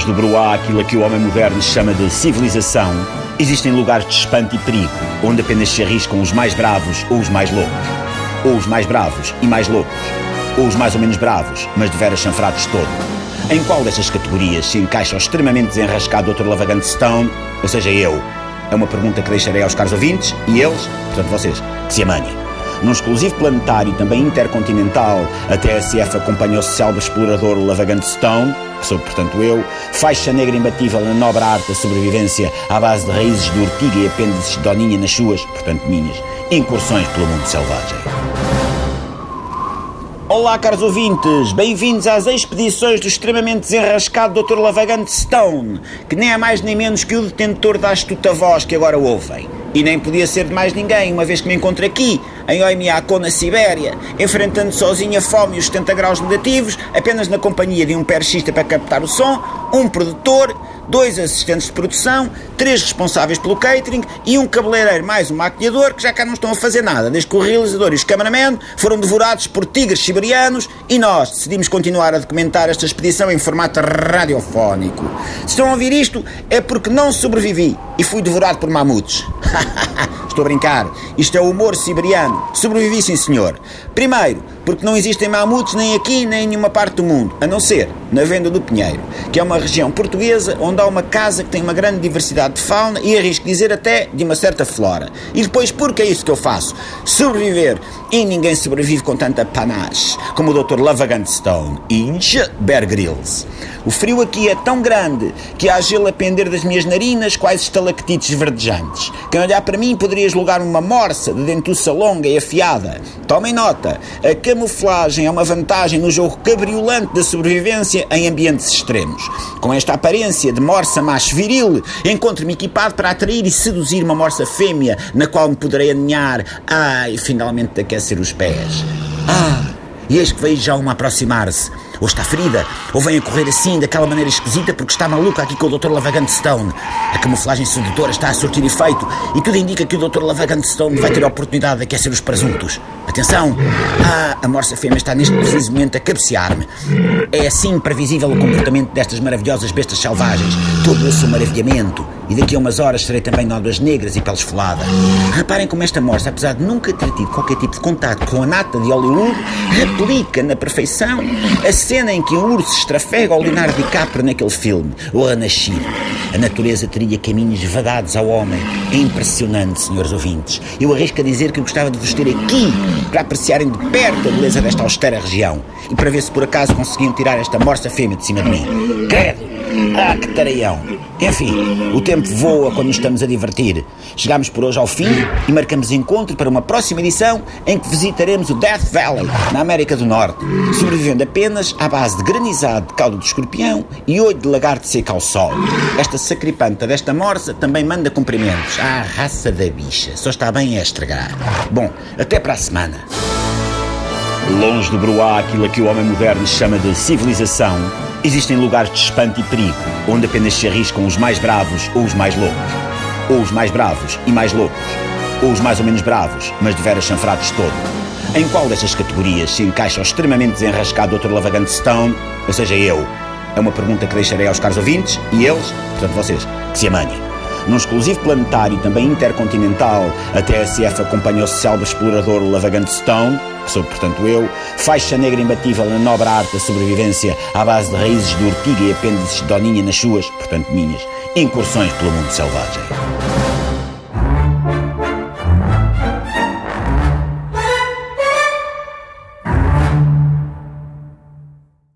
Longe do Bruá, aquilo a que o homem moderno chama de civilização, existem lugares de espanto e perigo, onde apenas se arriscam os mais bravos ou os mais loucos. Ou os mais bravos e mais loucos. Ou os mais ou menos bravos, mas de veras chanfrados todo. Em qual destas categorias se encaixa o extremamente desenrascado Dr. Lavagante Stone, ou seja, eu? É uma pergunta que deixarei aos caros ouvintes e eles, portanto vocês, que se amanhem. Num exclusivo planetário também intercontinental, a TSF acompanhou o célebre explorador Lavagante Stone, que sou, portanto, eu, faixa negra imbatível na nobre arte da sobrevivência à base de raízes de urtiga e apêndices de doninha nas suas, portanto, minhas, incursões pelo mundo selvagem. Olá, caros ouvintes, bem-vindos às expedições do extremamente desenrascado Dr. Lavagante Stone, que nem é mais nem menos que o detentor da astuta voz que agora ouvem. E nem podia ser de mais ninguém, uma vez que me encontro aqui, em Oimiako, na Sibéria, enfrentando sozinho a fome e os 70 graus negativos, apenas na companhia de um perchista para captar o som, um produtor, dois assistentes de produção, três responsáveis pelo catering e um cabeleireiro mais um maquilhador que já cá não estão a fazer nada, desde que o realizador e os cameramen foram devorados por tigres siberianos e nós decidimos continuar a documentar esta expedição em formato radiofónico. Se estão a ouvir isto, é porque não sobrevivi e fui devorado por mamutes. Estou a brincar. Isto é o humor siberiano. Sobrevivi, sim, senhor. Primeiro, porque não existem mamutes nem aqui nem em nenhuma parte do mundo, a não ser na Venda do Pinheiro, que é uma região portuguesa onde há uma casa que tem uma grande diversidade de fauna e arrisco dizer até de uma certa flora. E depois, porque é isso que eu faço? Sobreviver. E ninguém sobrevive com tanta panache como o Dr. Lavagante Stone e Bear Grylls. O frio aqui é tão grande que há gelo a pender das minhas narinas, quais estalactites verdejantes. Quem olhar para mim poderia julgar uma morsa de dentuça longa e afiada. Tomem nota, a camuflagem é uma vantagem no jogo cabriolante da sobrevivência em ambientes extremos. Com esta aparência de morsa macho viril, encontro-me equipado para atrair e seduzir uma morsa fêmea, na qual me poderei aninhar, ai, finalmente de aquecer os pés. Ah, e eis que vejo já uma aproximar-se ou está ferida, ou vem a correr assim, daquela maneira esquisita, porque está maluca aqui com o Dr. Lavagante Stone. A camuflagem sedutora está a surtir efeito e tudo indica que o Dr. Lavagante Stone vai ter a oportunidade de aquecer os presuntos. Atenção! Ah, a morsa fêmea está neste preciso momento a cabecear-me. É assim previsível o comportamento destas maravilhosas bestas selvagens. Todo esse maravilhamento. E daqui a umas horas serei também nódoas negras e pele esfolada. Reparem como esta morsa, apesar de nunca ter tido qualquer tipo de contato com a nata de Hollywood, replica na perfeição a cena em que um urso estrafega ao Leonardo DiCaprio naquele filme, O Renascido. A natureza teria caminhos vadados ao homem. É impressionante, senhores ouvintes. Eu arrisco a dizer que gostava de vos ter aqui para apreciarem de perto a beleza desta austera região e para ver se por acaso conseguiam tirar esta morsa fêmea de cima de mim. Credo! Ah, que tareião! Enfim, o tempo voa quando nos estamos a divertir. Chegamos por hoje ao fim e marcamos encontro para uma próxima edição em que visitaremos o Death Valley, na América do Norte, sobrevivendo apenas à base de granizado de caldo de escorpião e olho de lagarto seco ao sol. Esta sacripanta desta morsa também manda cumprimentos à raça da bicha. Só está bem a estragar. Bom, até para a semana. Longe do Bruá, aquilo a que o homem moderno chama de civilização, existem lugares de espanto e perigo, onde apenas se arriscam os mais bravos ou os mais loucos. Ou os mais bravos e mais loucos. Ou os mais ou menos bravos, mas de veras chanfrados de todo. Em qual destas categorias se encaixa o extremamente desenrascado Dr. Lavagante Stone, ou seja, eu? É uma pergunta que deixarei aos caros ouvintes e eles, portanto vocês, que se amanhem. Num exclusivo planetário também intercontinental, a TSF acompanhou o célebre explorador Lavagante Stone, que sou, portanto, eu, faixa negra imbatível na nobre arte da sobrevivência à base de raízes de urtiga e apêndices de doninha nas suas, portanto, minhas, incursões pelo mundo selvagem.